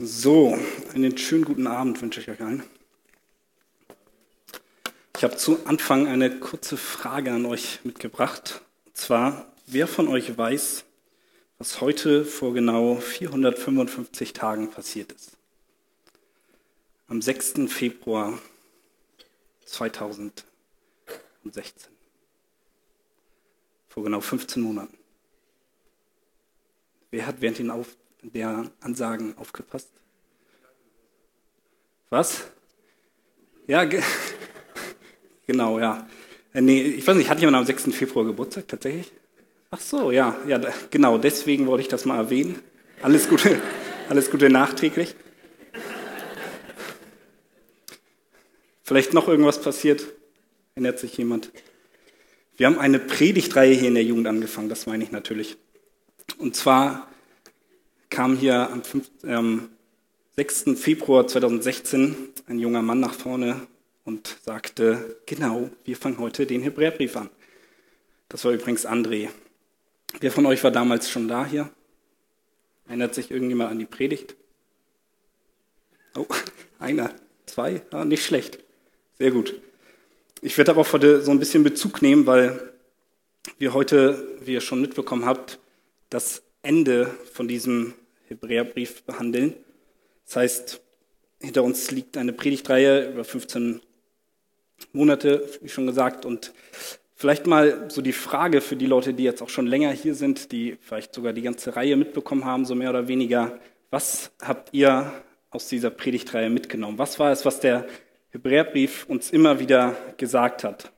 So, einen schönen guten Abend wünsche ich euch allen. Ich habe zu Anfang eine kurze Frage an euch mitgebracht. Und zwar, wer von euch weiß, was heute vor genau 455 Tagen passiert ist? Am 6. Februar 2016. Vor genau 15 Monaten. Wer hat während den Auf der Ansagen aufgepasst? Was? Ja, ge genau, ja. Äh, nee, ich weiß nicht, hat jemand am 6. Februar Geburtstag tatsächlich? Ach so, ja, ja, genau, deswegen wollte ich das mal erwähnen. Alles Gute, alles Gute nachträglich. Vielleicht noch irgendwas passiert? Erinnert sich jemand? Wir haben eine Predigtreihe hier in der Jugend angefangen, das meine ich natürlich. Und zwar kam hier am, 5, ähm, 6. Februar 2016 ein junger Mann nach vorne und sagte, genau, wir fangen heute den Hebräerbrief an. Das war übrigens André. Wer von euch war damals schon da hier? Erinnert sich irgendjemand an die Predigt? Oh, einer, zwei, ah, nicht schlecht. Sehr gut. Ich werde darauf heute so ein bisschen Bezug nehmen, weil wir heute, wie ihr schon mitbekommen habt, das Ende von diesem Hebräerbrief behandeln. Das heißt, hinter uns liegt eine Predigtreihe über 15 Monate, wie schon gesagt, und vielleicht mal so die Frage für die Leute, die jetzt auch schon länger hier sind, die vielleicht sogar die ganze Reihe mitbekommen haben, so mehr oder weniger, was habt ihr aus dieser Predigtreihe mitgenommen? Was war es, was der Hebräerbrief uns immer wieder gesagt hat?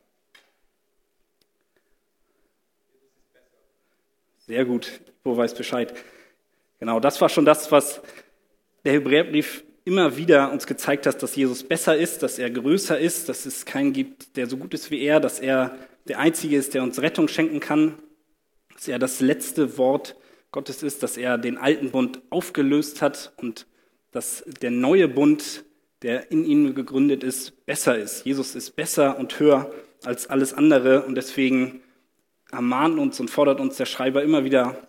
Sehr gut, wo weiß Bescheid. Genau, das war schon das, was der Hebräerbrief immer wieder uns gezeigt hat, dass Jesus besser ist, dass er größer ist, dass es keinen gibt, der so gut ist wie er, dass er der Einzige ist, der uns Rettung schenken kann, dass er das letzte Wort Gottes ist, dass er den alten Bund aufgelöst hat und dass der neue Bund, der in ihm gegründet ist, besser ist. Jesus ist besser und höher als alles andere und deswegen ermahnt uns und fordert uns der Schreiber immer wieder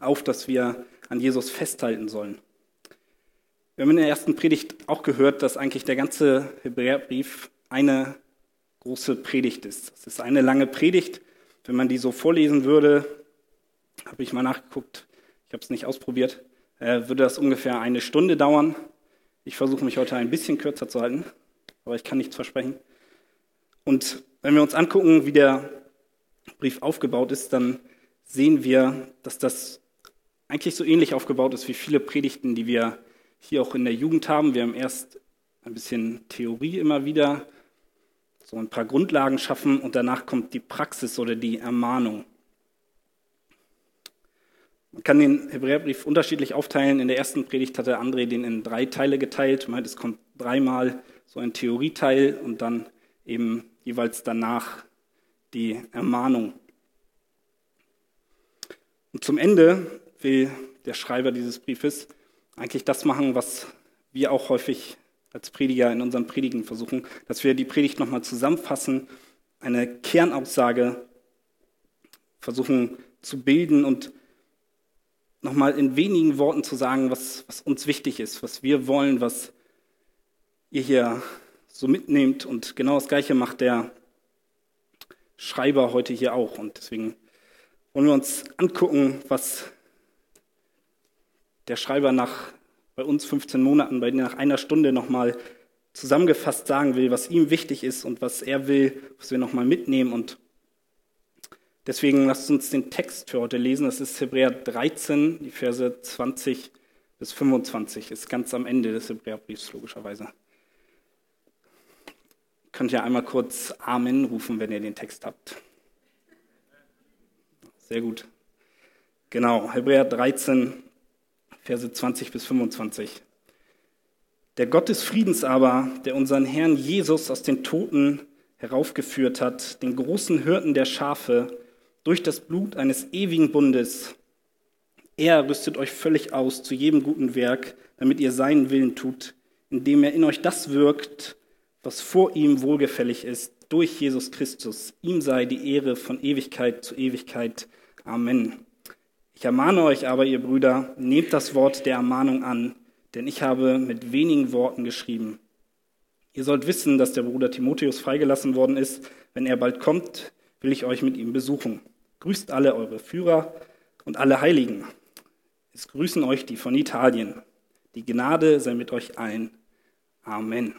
auf, dass wir an Jesus festhalten sollen. Wir haben in der ersten Predigt auch gehört, dass eigentlich der ganze Hebräerbrief eine große Predigt ist. Es ist eine lange Predigt. Wenn man die so vorlesen würde, habe ich mal nachgeguckt, ich habe es nicht ausprobiert, äh, würde das ungefähr eine Stunde dauern. Ich versuche mich heute ein bisschen kürzer zu halten, aber ich kann nichts versprechen. Und wenn wir uns angucken, wie der Brief aufgebaut ist, dann sehen wir, dass das eigentlich so ähnlich aufgebaut ist wie viele Predigten, die wir hier auch in der Jugend haben. Wir haben erst ein bisschen Theorie immer wieder, so ein paar Grundlagen schaffen und danach kommt die Praxis oder die Ermahnung. Man kann den Hebräerbrief unterschiedlich aufteilen. In der ersten Predigt hatte André den in drei Teile geteilt. Meint, es kommt dreimal so ein Theorieteil und dann eben jeweils danach die Ermahnung. Und zum Ende will der Schreiber dieses Briefes eigentlich das machen, was wir auch häufig als Prediger in unseren Predigen versuchen, dass wir die Predigt nochmal zusammenfassen, eine Kernaussage versuchen zu bilden und nochmal in wenigen Worten zu sagen, was, was uns wichtig ist, was wir wollen, was ihr hier so mitnehmt. Und genau das Gleiche macht der Schreiber heute hier auch. Und deswegen wollen wir uns angucken, was der Schreiber nach bei uns 15 Monaten, bei nach einer Stunde nochmal zusammengefasst sagen will, was ihm wichtig ist und was er will, was wir nochmal mitnehmen. Und deswegen lasst uns den Text für heute lesen. Das ist Hebräer 13, die Verse 20 bis 25. Ist ganz am Ende des Hebräerbriefs, logischerweise. Könnt ihr einmal kurz Amen rufen, wenn ihr den Text habt. Sehr gut. Genau, Hebräer 13, Verse 20 bis 25. Der Gott des Friedens aber, der unseren Herrn Jesus aus den Toten heraufgeführt hat, den großen Hirten der Schafe, durch das Blut eines ewigen Bundes, er rüstet euch völlig aus zu jedem guten Werk, damit ihr seinen Willen tut, indem er in euch das wirkt, was vor ihm wohlgefällig ist, durch Jesus Christus. Ihm sei die Ehre von Ewigkeit zu Ewigkeit. Amen. Ich ermahne euch aber, ihr Brüder, nehmt das Wort der Ermahnung an, denn ich habe mit wenigen Worten geschrieben. Ihr sollt wissen, dass der Bruder Timotheus freigelassen worden ist. Wenn er bald kommt, will ich euch mit ihm besuchen. Grüßt alle eure Führer und alle Heiligen. Es grüßen euch die von Italien. Die Gnade sei mit euch allen. Amen.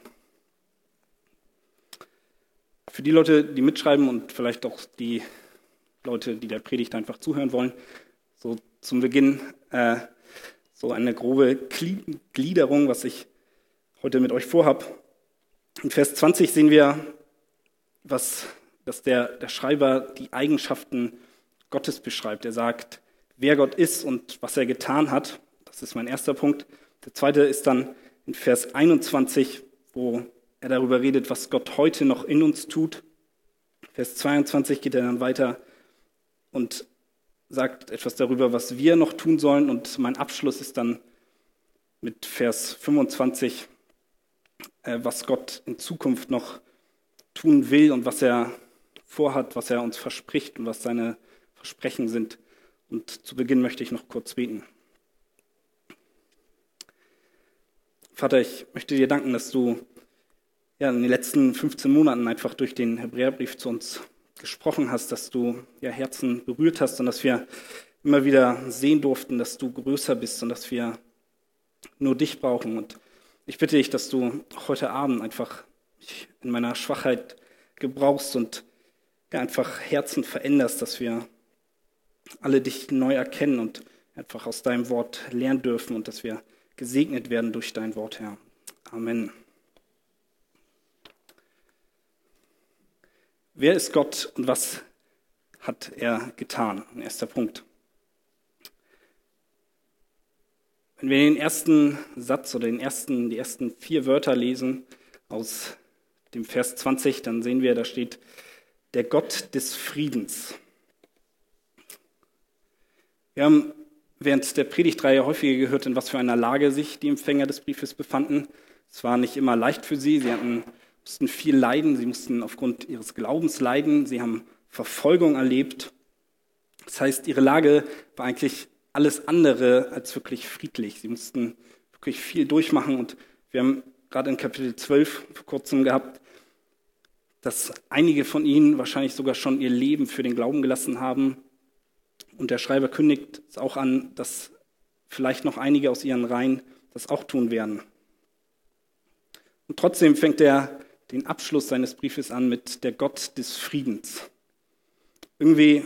Für die Leute, die mitschreiben und vielleicht auch die Leute, die der Predigt einfach zuhören wollen, so zum Beginn äh, so eine grobe Gliederung, was ich heute mit euch vorhab. In Vers 20 sehen wir, was, dass der, der Schreiber die Eigenschaften Gottes beschreibt. Er sagt, wer Gott ist und was er getan hat. Das ist mein erster Punkt. Der zweite ist dann in Vers 21, wo er darüber redet, was Gott heute noch in uns tut. Vers 22 geht er dann weiter und sagt etwas darüber, was wir noch tun sollen. Und mein Abschluss ist dann mit Vers 25, äh, was Gott in Zukunft noch tun will und was er vorhat, was er uns verspricht und was seine Versprechen sind. Und zu Beginn möchte ich noch kurz beten. Vater, ich möchte dir danken, dass du ja, in den letzten 15 Monaten einfach durch den Hebräerbrief zu uns gesprochen hast, dass du ja, Herzen berührt hast und dass wir immer wieder sehen durften, dass du größer bist und dass wir nur dich brauchen. Und ich bitte dich, dass du heute Abend einfach in meiner Schwachheit gebrauchst und ja, einfach Herzen veränderst, dass wir alle dich neu erkennen und einfach aus deinem Wort lernen dürfen und dass wir gesegnet werden durch dein Wort, Herr. Amen. Wer ist Gott und was hat er getan? Erster Punkt. Wenn wir den ersten Satz oder den ersten, die ersten vier Wörter lesen aus dem Vers 20, dann sehen wir, da steht der Gott des Friedens. Wir haben während der Predigtreihe häufiger gehört, in was für einer Lage sich die Empfänger des Briefes befanden. Es war nicht immer leicht für sie. Sie hatten, mussten viel leiden. Sie mussten aufgrund ihres Glaubens leiden. Sie haben Verfolgung erlebt. Das heißt, ihre Lage war eigentlich alles andere als wirklich friedlich. Sie mussten wirklich viel durchmachen. Und wir haben gerade in Kapitel 12 vor kurzem gehabt, dass einige von ihnen wahrscheinlich sogar schon ihr Leben für den Glauben gelassen haben und der Schreiber kündigt es auch an, dass vielleicht noch einige aus ihren Reihen das auch tun werden. Und trotzdem fängt er den Abschluss seines Briefes an mit der Gott des Friedens. Irgendwie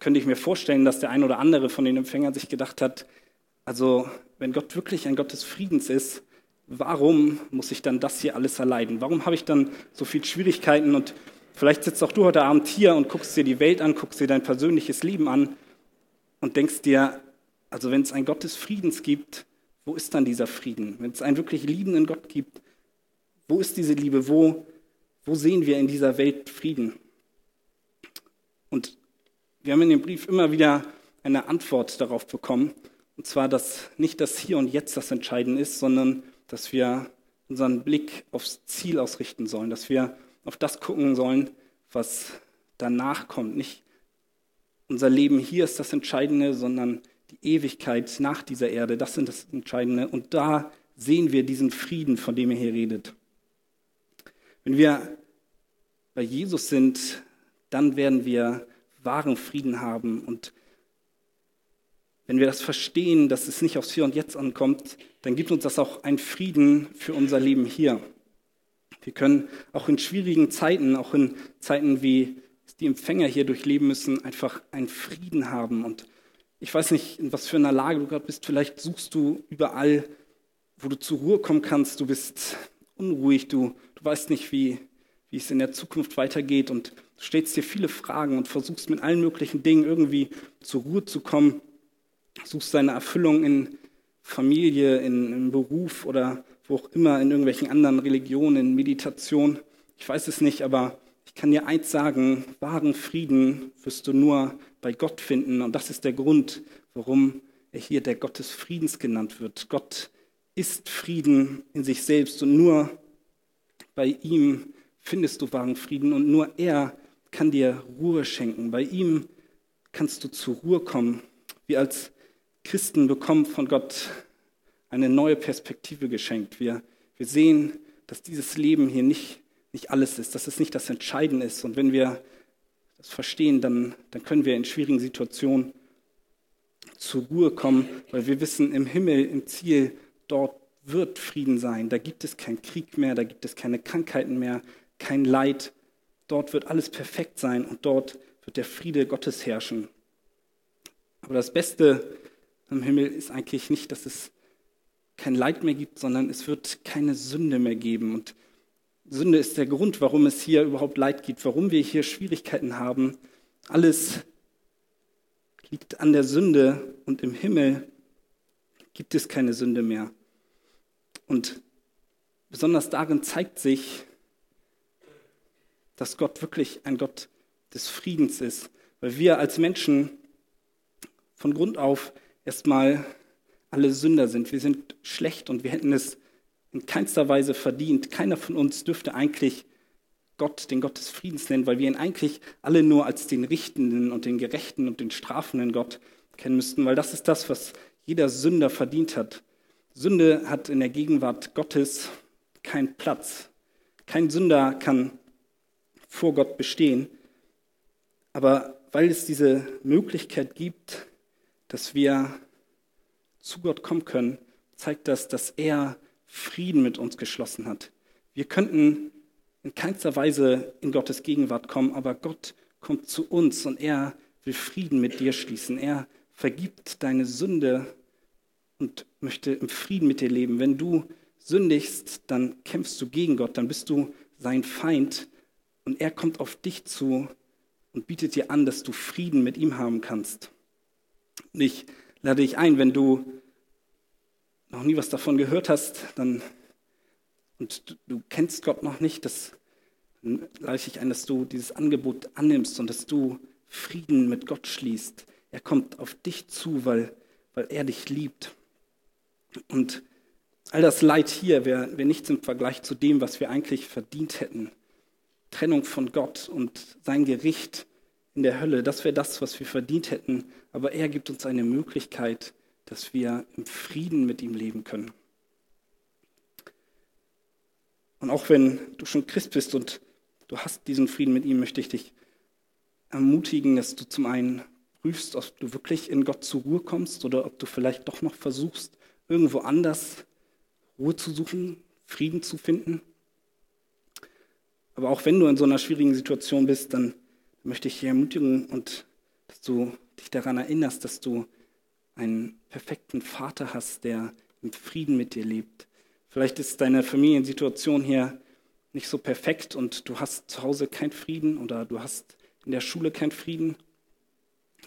könnte ich mir vorstellen, dass der ein oder andere von den Empfängern sich gedacht hat, also wenn Gott wirklich ein Gott des Friedens ist, warum muss ich dann das hier alles erleiden? Warum habe ich dann so viele Schwierigkeiten und Vielleicht sitzt auch du heute Abend hier und guckst dir die Welt an, guckst dir dein persönliches Leben an und denkst dir, also wenn es einen Gott des Friedens gibt, wo ist dann dieser Frieden? Wenn es einen wirklich liebenden Gott gibt, wo ist diese Liebe? Wo, wo sehen wir in dieser Welt Frieden? Und wir haben in dem Brief immer wieder eine Antwort darauf bekommen. Und zwar, dass nicht das Hier und Jetzt das Entscheidende ist, sondern dass wir unseren Blick aufs Ziel ausrichten sollen, dass wir auf das gucken sollen, was danach kommt. Nicht unser Leben hier ist das Entscheidende, sondern die Ewigkeit nach dieser Erde, das sind das Entscheidende. Und da sehen wir diesen Frieden, von dem er hier redet. Wenn wir bei Jesus sind, dann werden wir wahren Frieden haben. Und wenn wir das verstehen, dass es nicht aufs Hier und Jetzt ankommt, dann gibt uns das auch einen Frieden für unser Leben hier. Wir können auch in schwierigen Zeiten, auch in Zeiten wie die Empfänger hier durchleben müssen, einfach einen Frieden haben. Und ich weiß nicht, in was für einer Lage du gerade bist. Vielleicht suchst du überall, wo du zur Ruhe kommen kannst. Du bist unruhig, du, weißt nicht, wie, wie es in der Zukunft weitergeht. Und du stellst dir viele Fragen und versuchst mit allen möglichen Dingen irgendwie zur Ruhe zu kommen. Suchst deine Erfüllung in Familie, in, in Beruf oder wo auch immer, in irgendwelchen anderen Religionen, in Meditation. Ich weiß es nicht, aber ich kann dir eins sagen, wahren Frieden wirst du nur bei Gott finden. Und das ist der Grund, warum er hier der Gott des Friedens genannt wird. Gott ist Frieden in sich selbst und nur bei ihm findest du wahren Frieden und nur er kann dir Ruhe schenken. Bei ihm kannst du zur Ruhe kommen. Wir als Christen bekommen von Gott eine neue Perspektive geschenkt. Wir, wir sehen, dass dieses Leben hier nicht, nicht alles ist, dass es nicht das Entscheidende ist. Und wenn wir das verstehen, dann, dann können wir in schwierigen Situationen zur Ruhe kommen, weil wir wissen, im Himmel, im Ziel, dort wird Frieden sein. Da gibt es keinen Krieg mehr, da gibt es keine Krankheiten mehr, kein Leid. Dort wird alles perfekt sein und dort wird der Friede Gottes herrschen. Aber das Beste im Himmel ist eigentlich nicht, dass es kein Leid mehr gibt, sondern es wird keine Sünde mehr geben. Und Sünde ist der Grund, warum es hier überhaupt Leid gibt, warum wir hier Schwierigkeiten haben. Alles liegt an der Sünde und im Himmel gibt es keine Sünde mehr. Und besonders darin zeigt sich, dass Gott wirklich ein Gott des Friedens ist, weil wir als Menschen von Grund auf erstmal alle Sünder sind. Wir sind schlecht und wir hätten es in keinster Weise verdient. Keiner von uns dürfte eigentlich Gott, den Gott des Friedens nennen, weil wir ihn eigentlich alle nur als den richtenden und den gerechten und den strafenden Gott kennen müssten, weil das ist das, was jeder Sünder verdient hat. Sünde hat in der Gegenwart Gottes keinen Platz. Kein Sünder kann vor Gott bestehen. Aber weil es diese Möglichkeit gibt, dass wir zu Gott kommen können, zeigt das, dass er Frieden mit uns geschlossen hat. Wir könnten in keinster Weise in Gottes Gegenwart kommen, aber Gott kommt zu uns und er will Frieden mit dir schließen. Er vergibt deine Sünde und möchte im Frieden mit dir leben. Wenn du sündigst, dann kämpfst du gegen Gott, dann bist du sein Feind und er kommt auf dich zu und bietet dir an, dass du Frieden mit ihm haben kannst. Und ich lade dich ein, wenn du noch nie was davon gehört hast, dann und du, du kennst Gott noch nicht, das, lade ich dich ein, dass du dieses Angebot annimmst und dass du Frieden mit Gott schließt. Er kommt auf dich zu, weil, weil er dich liebt. Und all das Leid hier wäre wär nichts im Vergleich zu dem, was wir eigentlich verdient hätten. Trennung von Gott und sein Gericht in der Hölle, das wäre das, was wir verdient hätten. Aber er gibt uns eine Möglichkeit, dass wir im Frieden mit ihm leben können. Und auch wenn du schon Christ bist und du hast diesen Frieden mit ihm, möchte ich dich ermutigen, dass du zum einen prüfst, ob du wirklich in Gott zur Ruhe kommst oder ob du vielleicht doch noch versuchst, irgendwo anders Ruhe zu suchen, Frieden zu finden. Aber auch wenn du in so einer schwierigen Situation bist, dann möchte ich dich ermutigen und dass du dich daran erinnerst, dass du einen perfekten Vater hast, der im Frieden mit dir lebt. Vielleicht ist deine Familiensituation hier nicht so perfekt und du hast zu Hause keinen Frieden oder du hast in der Schule keinen Frieden.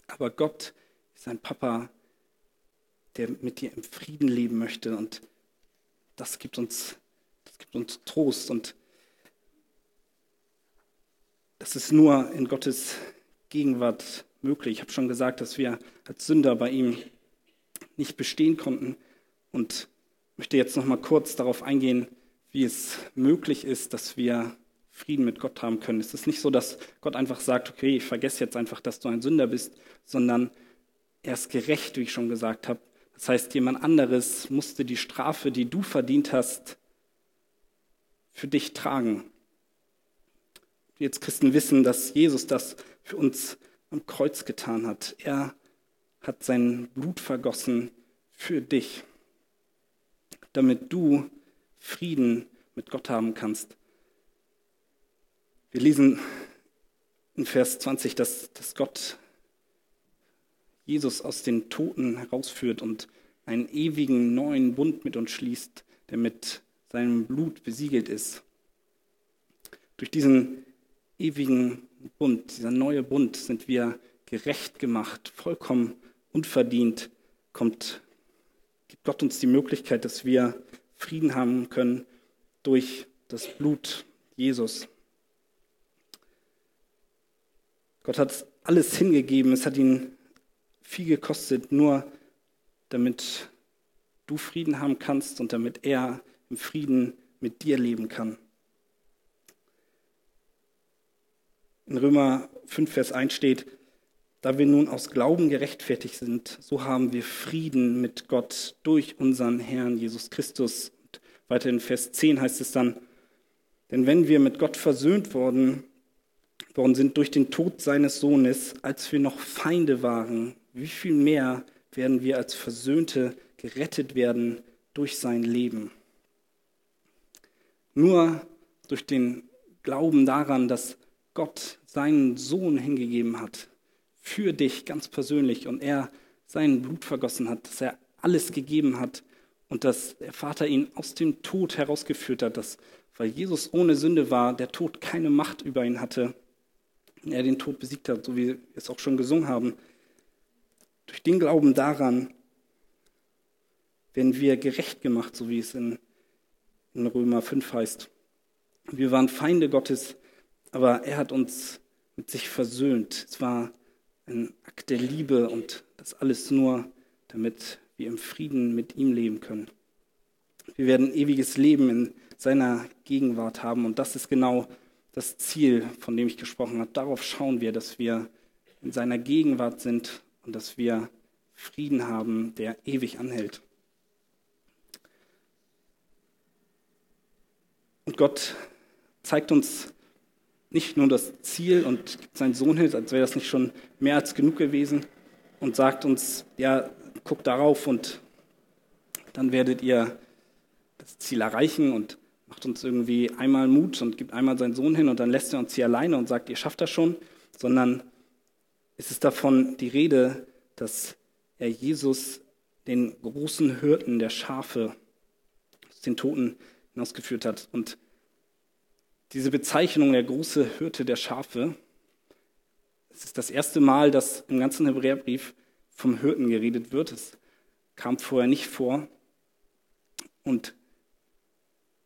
Aber Gott ist ein Papa, der mit dir im Frieden leben möchte und das gibt uns, das gibt uns Trost und das ist nur in Gottes Gegenwart möglich. Ich habe schon gesagt, dass wir als Sünder bei ihm nicht bestehen konnten und möchte jetzt noch mal kurz darauf eingehen, wie es möglich ist, dass wir Frieden mit Gott haben können. Es ist nicht so, dass Gott einfach sagt, okay, ich vergesse jetzt einfach, dass du ein Sünder bist, sondern er ist gerecht, wie ich schon gesagt habe. Das heißt, jemand anderes musste die Strafe, die du verdient hast, für dich tragen. Wir jetzt Christen wissen, dass Jesus das für uns am Kreuz getan hat. Er hat sein Blut vergossen für dich, damit du Frieden mit Gott haben kannst. Wir lesen in Vers 20, dass, dass Gott Jesus aus den Toten herausführt und einen ewigen neuen Bund mit uns schließt, der mit seinem Blut besiegelt ist. Durch diesen ewigen Bund, dieser neue Bund, sind wir gerecht gemacht, vollkommen unverdient, kommt, gibt Gott uns die Möglichkeit, dass wir Frieden haben können durch das Blut Jesus. Gott hat alles hingegeben, es hat ihn viel gekostet, nur damit du Frieden haben kannst und damit er im Frieden mit dir leben kann. In Römer 5, Vers 1 steht, Da wir nun aus Glauben gerechtfertigt sind, so haben wir Frieden mit Gott durch unseren Herrn Jesus Christus. Und weiter in Vers 10 heißt es dann, denn wenn wir mit Gott versöhnt worden, worden sind durch den Tod seines Sohnes, als wir noch Feinde waren, wie viel mehr werden wir als Versöhnte gerettet werden durch sein Leben. Nur durch den Glauben daran, dass Gott seinen Sohn hingegeben hat, für dich ganz persönlich und er sein Blut vergossen hat, dass er alles gegeben hat und dass der Vater ihn aus dem Tod herausgeführt hat, dass, weil Jesus ohne Sünde war, der Tod keine Macht über ihn hatte, er den Tod besiegt hat, so wie wir es auch schon gesungen haben. Durch den Glauben daran werden wir gerecht gemacht, so wie es in, in Römer 5 heißt. Wir waren Feinde Gottes, aber er hat uns mit sich versöhnt. Es war ein Akt der Liebe und das alles nur, damit wir im Frieden mit ihm leben können. Wir werden ewiges Leben in seiner Gegenwart haben und das ist genau das Ziel, von dem ich gesprochen habe. Darauf schauen wir, dass wir in seiner Gegenwart sind und dass wir Frieden haben, der ewig anhält. Und Gott zeigt uns nicht nur das Ziel und gibt seinen Sohn hin, als wäre das nicht schon mehr als genug gewesen und sagt uns, ja, guckt darauf und dann werdet ihr das Ziel erreichen und macht uns irgendwie einmal Mut und gibt einmal seinen Sohn hin und dann lässt er uns hier alleine und sagt, ihr schafft das schon, sondern es ist davon die Rede, dass er Jesus, den großen Hirten der Schafe, aus den Toten hinausgeführt hat. Und diese Bezeichnung, der große Hirte der Schafe, es ist das erste Mal, dass im ganzen Hebräerbrief vom Hirten geredet wird. Es kam vorher nicht vor. Und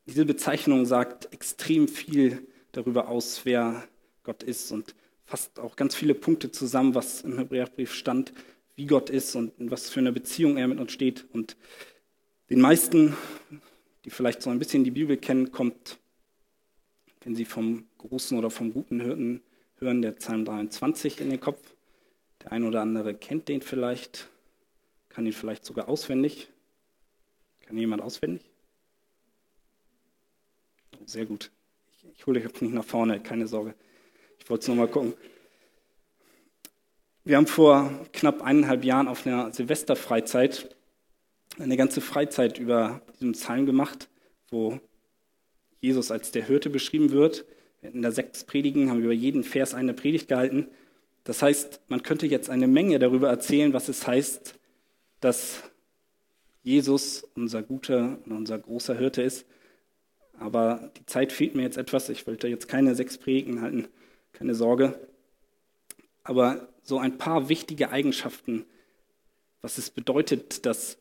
diese Bezeichnung sagt extrem viel darüber aus, wer Gott ist und fasst auch ganz viele Punkte zusammen, was im Hebräerbrief stand, wie Gott ist und in was für eine Beziehung er mit uns steht. Und den meisten, die vielleicht so ein bisschen die Bibel kennen, kommt wenn Sie vom großen oder vom guten Hirten hören, der Psalm 23 in den Kopf. Der ein oder andere kennt den vielleicht, kann ihn vielleicht sogar auswendig. Kann jemand auswendig? Oh, sehr gut. Ich, ich hole euch nicht nach vorne, keine Sorge. Ich wollte es nochmal gucken. Wir haben vor knapp eineinhalb Jahren auf einer Silvesterfreizeit eine ganze Freizeit über diesen Psalm gemacht, wo Jesus als der Hirte beschrieben wird. In der sechs Predigen haben wir über jeden Vers eine Predigt gehalten. Das heißt, man könnte jetzt eine Menge darüber erzählen, was es heißt, dass Jesus unser guter und unser großer Hirte ist. Aber die Zeit fehlt mir jetzt etwas. Ich wollte jetzt keine sechs Predigen halten, keine Sorge. Aber so ein paar wichtige Eigenschaften, was es bedeutet, dass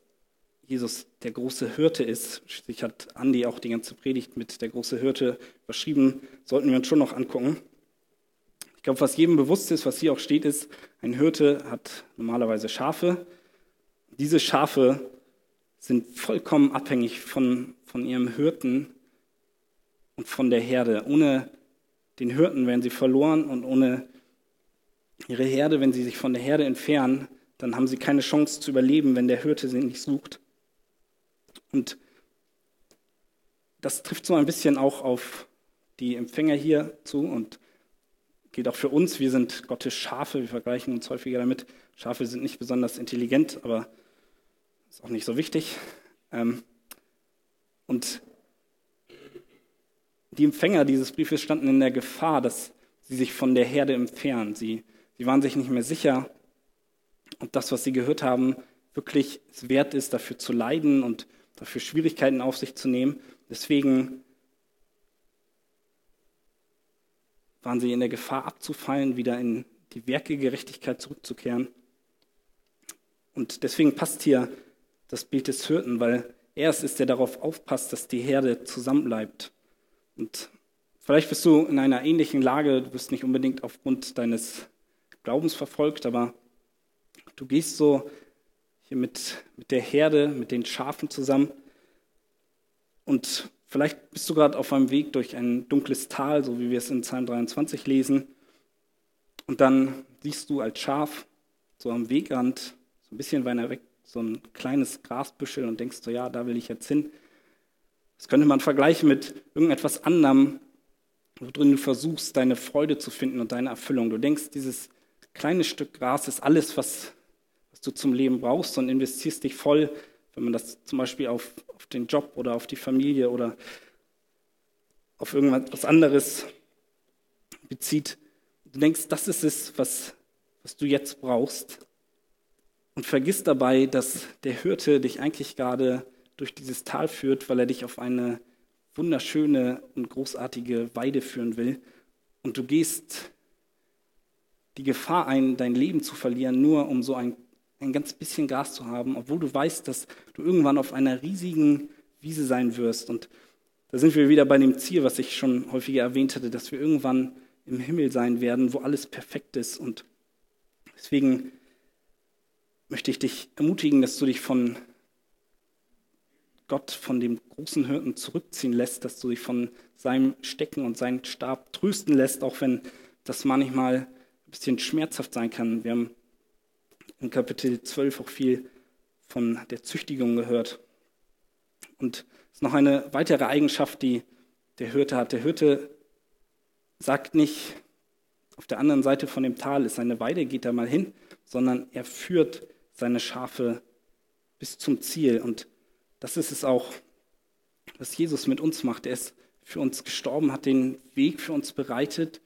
Jesus der große Hirte ist. Schließlich hat Andi auch die ganze Predigt mit der große Hirte überschrieben. Sollten wir uns schon noch angucken. Ich glaube, was jedem bewusst ist, was hier auch steht, ist, ein Hirte hat normalerweise Schafe. Diese Schafe sind vollkommen abhängig von, von ihrem Hirten und von der Herde. Ohne den Hirten wären sie verloren und ohne ihre Herde, wenn sie sich von der Herde entfernen, dann haben sie keine Chance zu überleben, wenn der Hirte sie nicht sucht. Und das trifft so ein bisschen auch auf die Empfänger hier zu und geht auch für uns. Wir sind Gottes Schafe, wir vergleichen uns häufiger damit. Schafe sind nicht besonders intelligent, aber ist auch nicht so wichtig. Ähm, und die Empfänger dieses Briefes standen in der Gefahr, dass sie sich von der Herde entfernen. Sie, sie waren sich nicht mehr sicher, ob das, was sie gehört haben, wirklich es wert ist, dafür zu leiden und dafür Schwierigkeiten auf sich zu nehmen. Deswegen waren sie in der Gefahr abzufallen, wieder in die Werkegerechtigkeit zurückzukehren. Und deswegen passt hier das Bild des Hirten, weil er es ist, der darauf aufpasst, dass die Herde zusammenbleibt. Und vielleicht bist du in einer ähnlichen Lage, du bist nicht unbedingt aufgrund deines Glaubens verfolgt, aber du gehst so hier mit, mit der Herde, mit den Schafen zusammen. Und vielleicht bist du gerade auf einem Weg durch ein dunkles Tal, so wie wir es in Psalm 23 lesen. Und dann siehst du als Schaf so am Wegrand, so ein bisschen weiter weg, so ein kleines Grasbüschel und denkst so, ja, da will ich jetzt hin. Das könnte man vergleichen mit irgendetwas anderem, worin du versuchst, deine Freude zu finden und deine Erfüllung. Du denkst, dieses kleine Stück Gras ist alles, was, was du zum Leben brauchst und investierst dich voll, wenn man das zum Beispiel auf, auf den Job oder auf die Familie oder auf irgendwas anderes bezieht. Du denkst, das ist es, was, was du jetzt brauchst. Und vergiss dabei, dass der Hirte dich eigentlich gerade durch dieses Tal führt, weil er dich auf eine wunderschöne und großartige Weide führen will. Und du gehst die Gefahr ein, dein Leben zu verlieren, nur um so ein, ein ganz bisschen Gras zu haben, obwohl du weißt, dass du irgendwann auf einer riesigen Wiese sein wirst. Und da sind wir wieder bei dem Ziel, was ich schon häufiger erwähnt hatte, dass wir irgendwann im Himmel sein werden, wo alles perfekt ist. Und deswegen möchte ich dich ermutigen, dass du dich von Gott, von dem großen Hirten zurückziehen lässt, dass du dich von seinem Stecken und seinem Stab trösten lässt, auch wenn das manchmal ein bisschen schmerzhaft sein kann. Wir haben in Kapitel 12 auch viel von der Züchtigung gehört. Und es ist noch eine weitere Eigenschaft, die der Hirte hat. Der Hirte sagt nicht, auf der anderen Seite von dem Tal ist eine Weide, geht da mal hin, sondern er führt seine Schafe bis zum Ziel. Und das ist es auch, was Jesus mit uns macht. Er ist für uns gestorben, hat den Weg für uns bereitet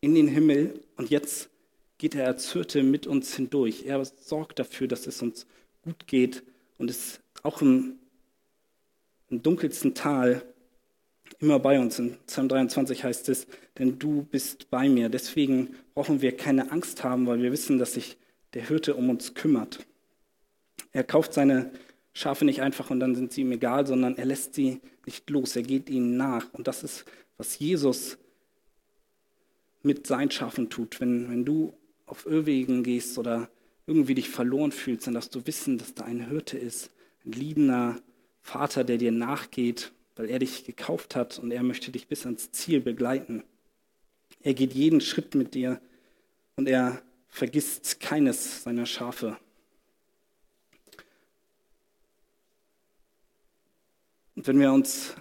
in den Himmel und jetzt geht er als Hirte mit uns hindurch. Er sorgt dafür, dass es uns gut geht und ist auch im, im dunkelsten Tal immer bei uns. In Psalm 23 heißt es, denn du bist bei mir. Deswegen brauchen wir keine Angst haben, weil wir wissen, dass sich der Hirte um uns kümmert. Er kauft seine Schafe nicht einfach und dann sind sie ihm egal, sondern er lässt sie nicht los. Er geht ihnen nach. Und das ist, was Jesus mit seinen Schafen tut. Wenn, wenn du auf Irrwegen gehst oder irgendwie dich verloren fühlst, dann darfst du wissen, dass da ein Hirte ist, ein liebender Vater, der dir nachgeht, weil er dich gekauft hat und er möchte dich bis ans Ziel begleiten. Er geht jeden Schritt mit dir und er vergisst keines seiner Schafe. Und wenn wir uns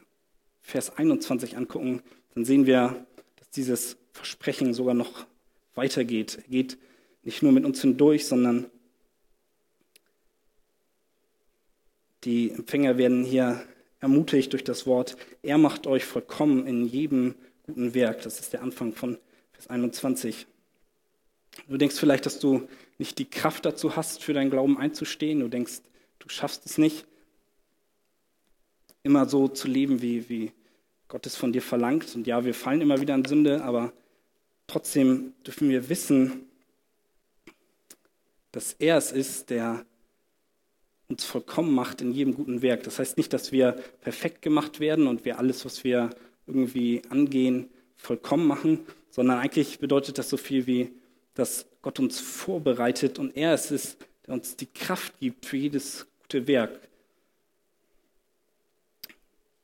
Vers 21 angucken, dann sehen wir, dass dieses Versprechen sogar noch weitergeht. Er geht nicht nur mit uns hindurch, sondern die Empfänger werden hier ermutigt durch das Wort, er macht euch vollkommen in jedem guten Werk. Das ist der Anfang von Vers 21. Du denkst vielleicht, dass du nicht die Kraft dazu hast, für deinen Glauben einzustehen. Du denkst, du schaffst es nicht, immer so zu leben, wie, wie Gott es von dir verlangt. Und ja, wir fallen immer wieder in Sünde, aber Trotzdem dürfen wir wissen, dass er es ist, der uns vollkommen macht in jedem guten Werk. Das heißt nicht, dass wir perfekt gemacht werden und wir alles, was wir irgendwie angehen, vollkommen machen, sondern eigentlich bedeutet das so viel wie, dass Gott uns vorbereitet und er es ist, der uns die Kraft gibt für jedes gute Werk,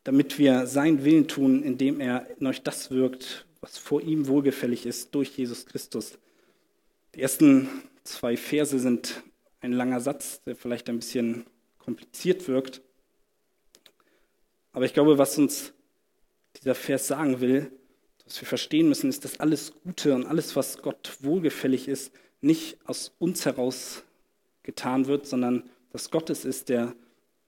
damit wir seinen Willen tun, indem er in euch das wirkt, was vor ihm wohlgefällig ist durch Jesus Christus. Die ersten zwei Verse sind ein langer Satz, der vielleicht ein bisschen kompliziert wirkt. Aber ich glaube, was uns dieser Vers sagen will, was wir verstehen müssen, ist, dass alles Gute und alles, was Gott wohlgefällig ist, nicht aus uns heraus getan wird, sondern dass Gott es ist, der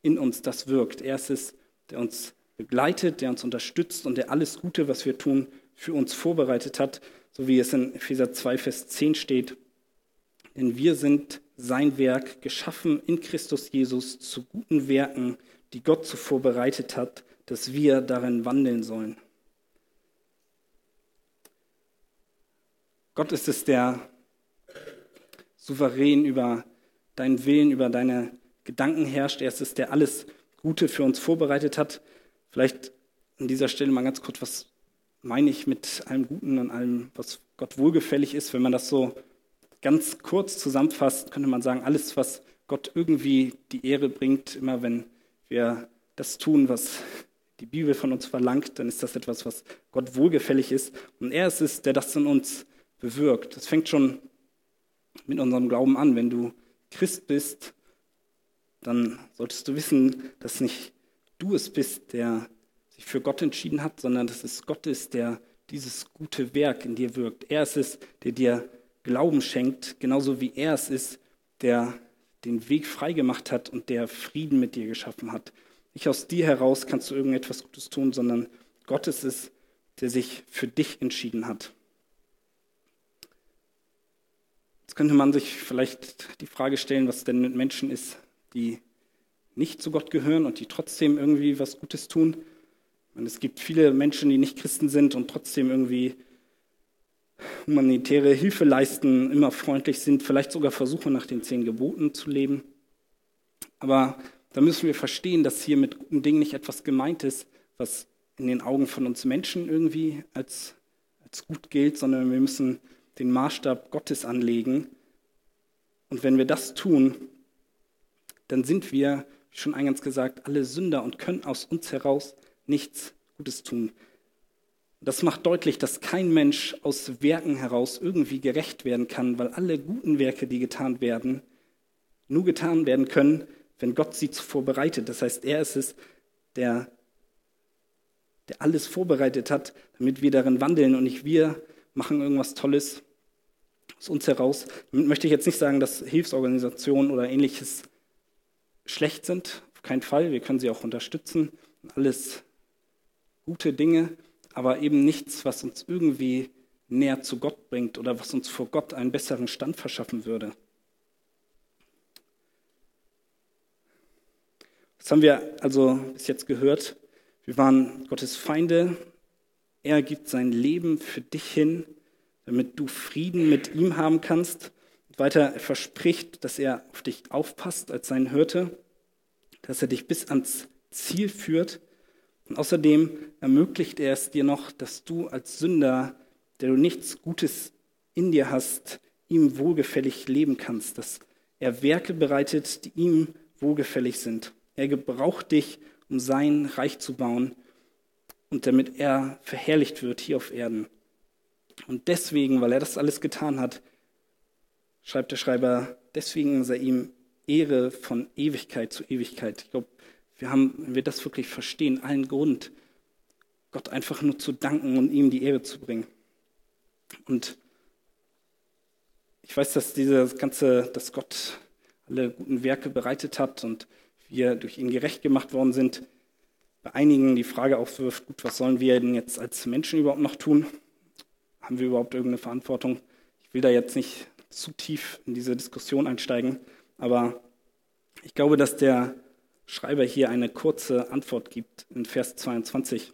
in uns das wirkt. Er ist es, der uns begleitet, der uns unterstützt und der alles Gute, was wir tun, für uns vorbereitet hat, so wie es in Epheser 2, Vers 10 steht. Denn wir sind sein Werk, geschaffen in Christus Jesus zu guten Werken, die Gott zuvor bereitet hat, dass wir darin wandeln sollen. Gott ist es, der souverän über deinen Willen, über deine Gedanken herrscht. Er ist es, der alles Gute für uns vorbereitet hat. Vielleicht an dieser Stelle mal ganz kurz was meine ich mit allem Guten und allem, was Gott wohlgefällig ist. Wenn man das so ganz kurz zusammenfasst, könnte man sagen, alles, was Gott irgendwie die Ehre bringt, immer wenn wir das tun, was die Bibel von uns verlangt, dann ist das etwas, was Gott wohlgefällig ist. Und er ist es, der das in uns bewirkt. Das fängt schon mit unserem Glauben an. Wenn du Christ bist, dann solltest du wissen, dass nicht du es bist, der sich für Gott entschieden hat, sondern dass es Gott ist, der dieses gute Werk in dir wirkt. Er ist es, der dir Glauben schenkt, genauso wie er es ist, der den Weg freigemacht hat und der Frieden mit dir geschaffen hat. Nicht aus dir heraus kannst du irgendetwas Gutes tun, sondern Gott ist es, der sich für dich entschieden hat. Jetzt könnte man sich vielleicht die Frage stellen, was denn mit Menschen ist, die nicht zu Gott gehören und die trotzdem irgendwie was Gutes tun. Und es gibt viele Menschen, die nicht Christen sind und trotzdem irgendwie humanitäre Hilfe leisten, immer freundlich sind, vielleicht sogar versuchen, nach den zehn Geboten zu leben. Aber da müssen wir verstehen, dass hier mit guten Dingen nicht etwas gemeint ist, was in den Augen von uns Menschen irgendwie als, als gut gilt, sondern wir müssen den Maßstab Gottes anlegen. Und wenn wir das tun, dann sind wir, schon eingangs gesagt, alle Sünder und können aus uns heraus nichts Gutes tun. Das macht deutlich, dass kein Mensch aus Werken heraus irgendwie gerecht werden kann, weil alle guten Werke, die getan werden, nur getan werden können, wenn Gott sie zuvor bereitet. Das heißt, er ist es, der, der alles vorbereitet hat, damit wir darin wandeln und nicht wir machen irgendwas Tolles aus uns heraus. Damit möchte ich jetzt nicht sagen, dass Hilfsorganisationen oder ähnliches schlecht sind. Auf keinen Fall. Wir können sie auch unterstützen. Alles gute Dinge, aber eben nichts, was uns irgendwie näher zu Gott bringt oder was uns vor Gott einen besseren Stand verschaffen würde. Das haben wir also bis jetzt gehört. Wir waren Gottes Feinde. Er gibt sein Leben für dich hin, damit du Frieden mit ihm haben kannst. Weiter er verspricht, dass er auf dich aufpasst als sein Hirte, dass er dich bis ans Ziel führt und außerdem ermöglicht er es dir noch, dass du als Sünder, der du nichts Gutes in dir hast, ihm wohlgefällig leben kannst, dass er Werke bereitet, die ihm wohlgefällig sind. Er gebraucht dich, um sein Reich zu bauen und damit er verherrlicht wird hier auf Erden. Und deswegen, weil er das alles getan hat, schreibt der Schreiber, deswegen sei ihm Ehre von Ewigkeit zu Ewigkeit. Ich glaube, wir haben, wenn wir das wirklich verstehen, allen Grund, Gott einfach nur zu danken und ihm die Ehre zu bringen. Und ich weiß, dass dieses ganze, dass Gott alle guten Werke bereitet hat und wir durch ihn gerecht gemacht worden sind, bei einigen die Frage aufwirft, gut, was sollen wir denn jetzt als Menschen überhaupt noch tun? Haben wir überhaupt irgendeine Verantwortung? Ich will da jetzt nicht zu tief in diese Diskussion einsteigen, aber ich glaube, dass der Schreiber hier eine kurze Antwort gibt in Vers 22.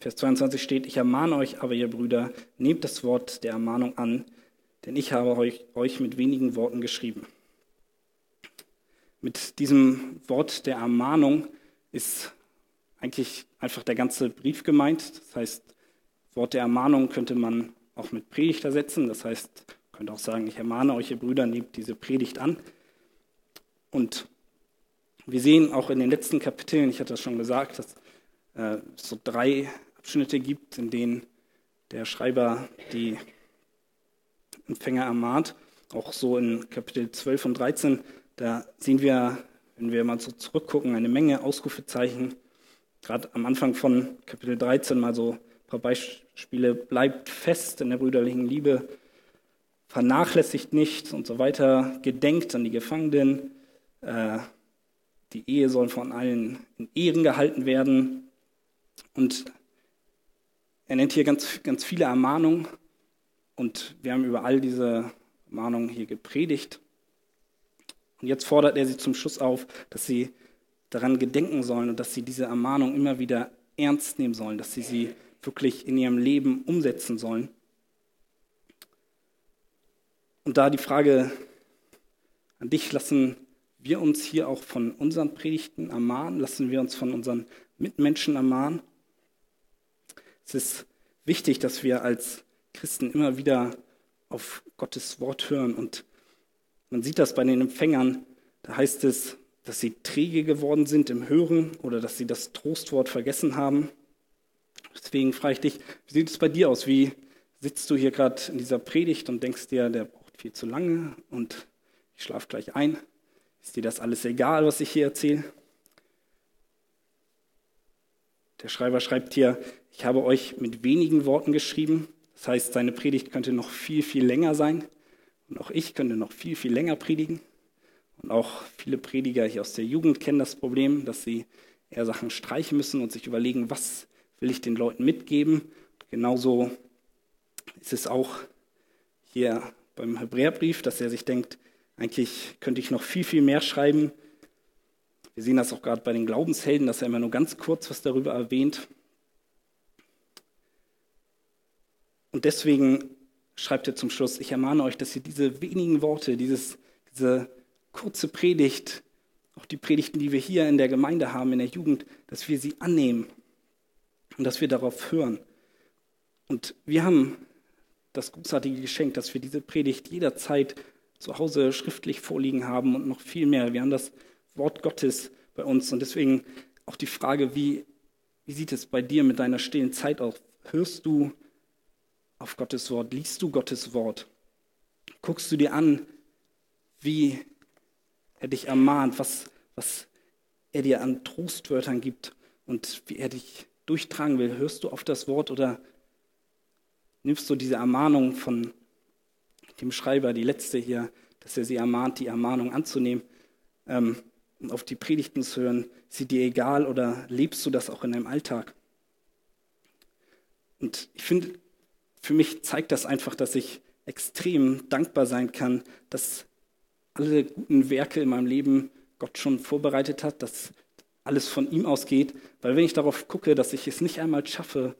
Vers 22 steht, ich ermahne euch aber, ihr Brüder, nehmt das Wort der Ermahnung an, denn ich habe euch, euch mit wenigen Worten geschrieben. Mit diesem Wort der Ermahnung ist eigentlich einfach der ganze Brief gemeint. Das heißt, Wort der Ermahnung könnte man auch mit Predigt ersetzen. Das heißt, man könnte auch sagen, ich ermahne euch, ihr Brüder, nehmt diese Predigt an. Und wir sehen auch in den letzten Kapiteln, ich hatte das schon gesagt, dass äh, es so drei Abschnitte gibt, in denen der Schreiber die Empfänger ermahnt. Auch so in Kapitel 12 und 13, da sehen wir, wenn wir mal so zurückgucken, eine Menge Ausrufezeichen. Gerade am Anfang von Kapitel 13 mal so ein paar Beispiele. Bleibt fest in der brüderlichen Liebe, vernachlässigt nicht und so weiter, gedenkt an die Gefangenen, äh, die Ehe soll von allen in Ehren gehalten werden. Und er nennt hier ganz, ganz viele Ermahnungen. Und wir haben über all diese Ermahnungen hier gepredigt. Und jetzt fordert er sie zum Schluss auf, dass sie daran gedenken sollen und dass sie diese Ermahnung immer wieder ernst nehmen sollen, dass sie sie wirklich in ihrem Leben umsetzen sollen. Und da die Frage an dich lassen wir uns hier auch von unseren Predigten ermahnen? Lassen wir uns von unseren Mitmenschen ermahnen? Es ist wichtig, dass wir als Christen immer wieder auf Gottes Wort hören. Und man sieht das bei den Empfängern. Da heißt es, dass sie träge geworden sind im Hören oder dass sie das Trostwort vergessen haben. Deswegen frage ich dich, wie sieht es bei dir aus? Wie sitzt du hier gerade in dieser Predigt und denkst dir, der braucht viel zu lange und ich schlafe gleich ein. Ist dir das alles egal, was ich hier erzähle? Der Schreiber schreibt hier, ich habe euch mit wenigen Worten geschrieben. Das heißt, seine Predigt könnte noch viel, viel länger sein. Und auch ich könnte noch viel, viel länger predigen. Und auch viele Prediger hier aus der Jugend kennen das Problem, dass sie eher Sachen streichen müssen und sich überlegen, was will ich den Leuten mitgeben. Genauso ist es auch hier beim Hebräerbrief, dass er sich denkt, eigentlich könnte ich noch viel, viel mehr schreiben. Wir sehen das auch gerade bei den Glaubenshelden, dass er immer nur ganz kurz was darüber erwähnt. Und deswegen schreibt er zum Schluss, ich ermahne euch, dass ihr diese wenigen Worte, dieses, diese kurze Predigt, auch die Predigten, die wir hier in der Gemeinde haben, in der Jugend, dass wir sie annehmen und dass wir darauf hören. Und wir haben das großartige Geschenk, dass wir diese Predigt jederzeit zu Hause schriftlich vorliegen haben und noch viel mehr. Wir haben das Wort Gottes bei uns und deswegen auch die Frage, wie, wie sieht es bei dir mit deiner stillen Zeit aus? Hörst du auf Gottes Wort? Liest du Gottes Wort? Guckst du dir an, wie er dich ermahnt, was, was er dir an Trostwörtern gibt und wie er dich durchtragen will? Hörst du auf das Wort oder nimmst du diese Ermahnung von dem Schreiber, die letzte hier, dass er sie ermahnt, die Ermahnung anzunehmen ähm, und auf die Predigten zu hören? Ist sie dir egal oder lebst du das auch in deinem Alltag? Und ich finde, für mich zeigt das einfach, dass ich extrem dankbar sein kann, dass alle guten Werke in meinem Leben Gott schon vorbereitet hat, dass alles von ihm ausgeht. Weil wenn ich darauf gucke, dass ich es nicht einmal schaffe,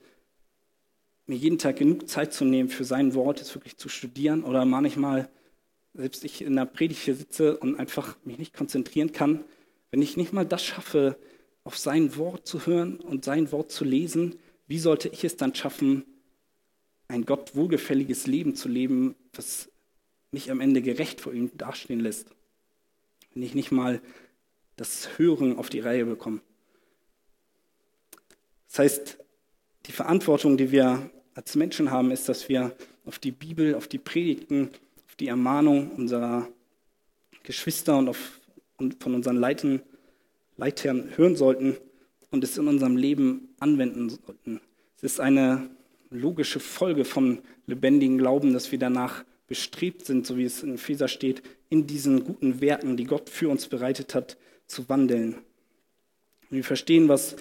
mir jeden Tag genug Zeit zu nehmen für sein Wort, es wirklich zu studieren oder manchmal, selbst ich in der Predigt hier sitze und einfach mich nicht konzentrieren kann, wenn ich nicht mal das schaffe, auf sein Wort zu hören und sein Wort zu lesen, wie sollte ich es dann schaffen, ein Gott wohlgefälliges Leben zu leben, was mich am Ende gerecht vor ihm dastehen lässt. Wenn ich nicht mal das Hören auf die Reihe bekomme. Das heißt, die Verantwortung, die wir als Menschen haben, ist, dass wir auf die Bibel, auf die Predigten, auf die Ermahnung unserer Geschwister und, auf, und von unseren Leitern, Leitern hören sollten und es in unserem Leben anwenden sollten. Es ist eine logische Folge vom lebendigen Glauben, dass wir danach bestrebt sind, so wie es in Epheser steht, in diesen guten Werken, die Gott für uns bereitet hat, zu wandeln. Und wir verstehen, was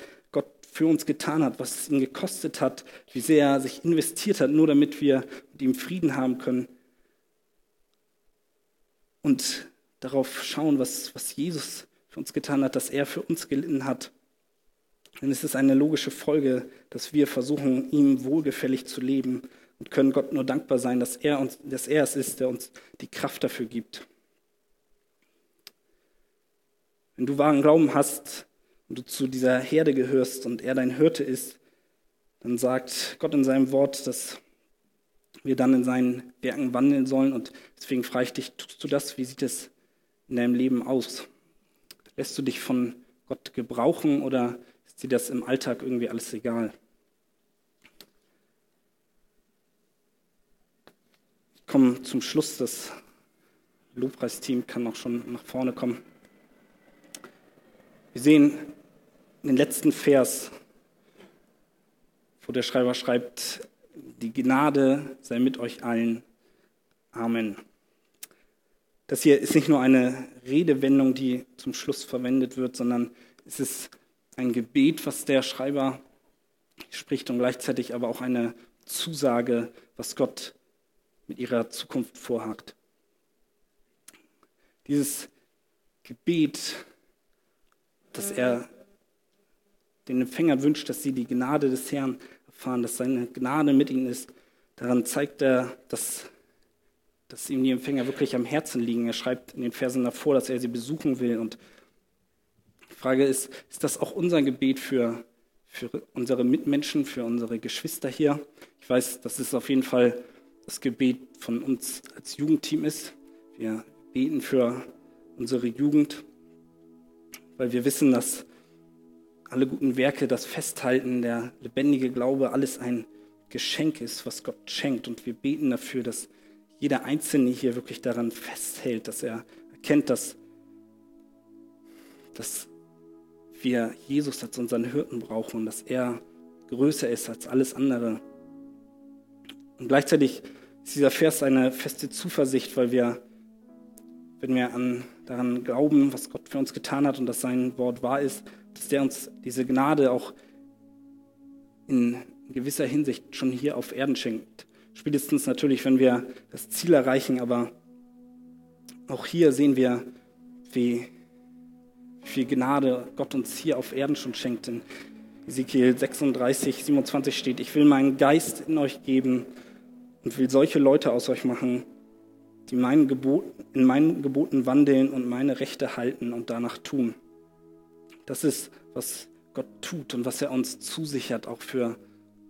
für uns getan hat, was es ihn gekostet hat, wie sehr er sich investiert hat, nur damit wir mit ihm Frieden haben können. Und darauf schauen, was, was Jesus für uns getan hat, dass er für uns gelitten hat denn es ist eine logische Folge, dass wir versuchen, ihm wohlgefällig zu leben und können Gott nur dankbar sein, dass er, uns, dass er es ist, der uns die Kraft dafür gibt. Wenn du wahren Glauben hast und du zu dieser Herde gehörst und er dein Hirte ist, dann sagt Gott in seinem Wort, dass wir dann in seinen Werken wandeln sollen. Und deswegen frage ich dich, tust du das? Wie sieht es in deinem Leben aus? Lässt du dich von Gott gebrauchen oder ist dir das im Alltag irgendwie alles egal? Ich komme zum Schluss. Das Lobpreisteam kann auch schon nach vorne kommen. Wir sehen den letzten Vers, wo der Schreiber schreibt, die Gnade sei mit euch allen. Amen. Das hier ist nicht nur eine Redewendung, die zum Schluss verwendet wird, sondern es ist ein Gebet, was der Schreiber spricht und gleichzeitig aber auch eine Zusage, was Gott mit ihrer Zukunft vorhat. Dieses Gebet, dass er den Empfängern wünscht, dass sie die Gnade des Herrn erfahren, dass seine Gnade mit ihnen ist, daran zeigt er, dass, dass ihm die Empfänger wirklich am Herzen liegen. Er schreibt in den Versen davor, dass er sie besuchen will und Frage ist, ist das auch unser Gebet für, für unsere Mitmenschen, für unsere Geschwister hier? Ich weiß, dass es auf jeden Fall das Gebet von uns als Jugendteam ist. Wir beten für unsere Jugend, weil wir wissen, dass alle guten Werke, das Festhalten, der lebendige Glaube, alles ein Geschenk ist, was Gott schenkt. Und wir beten dafür, dass jeder Einzelne hier wirklich daran festhält, dass er erkennt, dass, dass wir Jesus als unseren Hirten brauchen und dass er größer ist als alles andere. Und gleichzeitig ist dieser Vers eine feste Zuversicht, weil wir, wenn wir an, daran glauben, was Gott für uns getan hat und dass sein Wort wahr ist, dass der uns diese Gnade auch in gewisser Hinsicht schon hier auf Erden schenkt. Spätestens natürlich, wenn wir das Ziel erreichen, aber auch hier sehen wir, wie viel Gnade Gott uns hier auf Erden schon schenkt. In Ezekiel 36, 27 steht, ich will meinen Geist in euch geben und will solche Leute aus euch machen, die meinen Geboten, in meinen Geboten wandeln und meine Rechte halten und danach tun. Das ist, was Gott tut und was er uns zusichert, auch für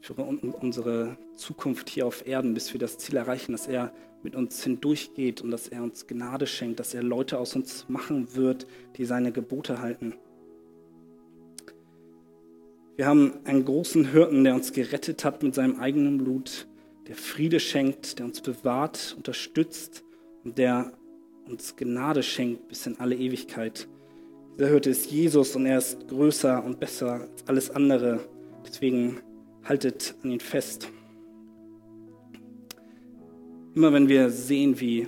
für unsere Zukunft hier auf Erden, bis wir das Ziel erreichen, dass er mit uns hindurchgeht und dass er uns Gnade schenkt, dass er Leute aus uns machen wird, die seine Gebote halten. Wir haben einen großen Hirten, der uns gerettet hat mit seinem eigenen Blut, der Friede schenkt, der uns bewahrt, unterstützt der uns Gnade schenkt bis in alle Ewigkeit. Dieser Hirte ist Jesus und er ist größer und besser als alles andere. Deswegen haltet an ihn fest. Immer wenn wir sehen, wie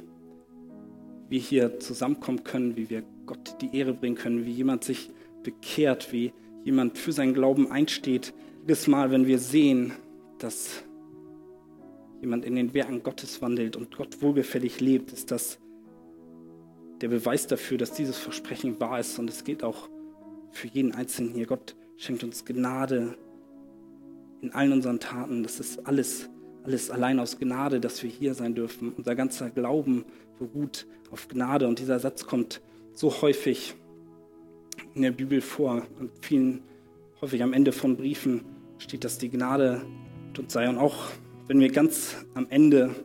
wir hier zusammenkommen können, wie wir Gott die Ehre bringen können, wie jemand sich bekehrt, wie jemand für seinen Glauben einsteht, jedes Mal, wenn wir sehen, dass jemand in den Werken Gottes wandelt und Gott wohlgefällig lebt, ist das der Beweis dafür, dass dieses Versprechen wahr ist. Und es geht auch für jeden Einzelnen hier. Gott schenkt uns Gnade, in allen unseren Taten. Das ist alles, alles allein aus Gnade, dass wir hier sein dürfen. Unser ganzer Glauben beruht auf Gnade. Und dieser Satz kommt so häufig in der Bibel vor. Und vielen, häufig am Ende von Briefen steht, dass die Gnade uns sei. Und auch wenn wir ganz am Ende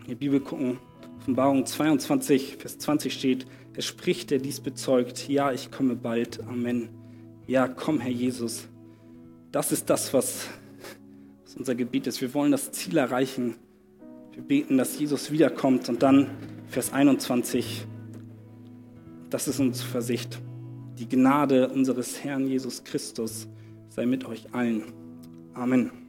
in die Bibel gucken, Offenbarung 22, Vers 20 steht, er spricht, der dies bezeugt, ja, ich komme bald. Amen. Ja, komm, Herr Jesus. Das ist das, was, was unser Gebiet ist. Wir wollen das Ziel erreichen. Wir beten, dass Jesus wiederkommt. Und dann Vers 21, das ist unsere Versicht. Die Gnade unseres Herrn Jesus Christus sei mit euch allen. Amen.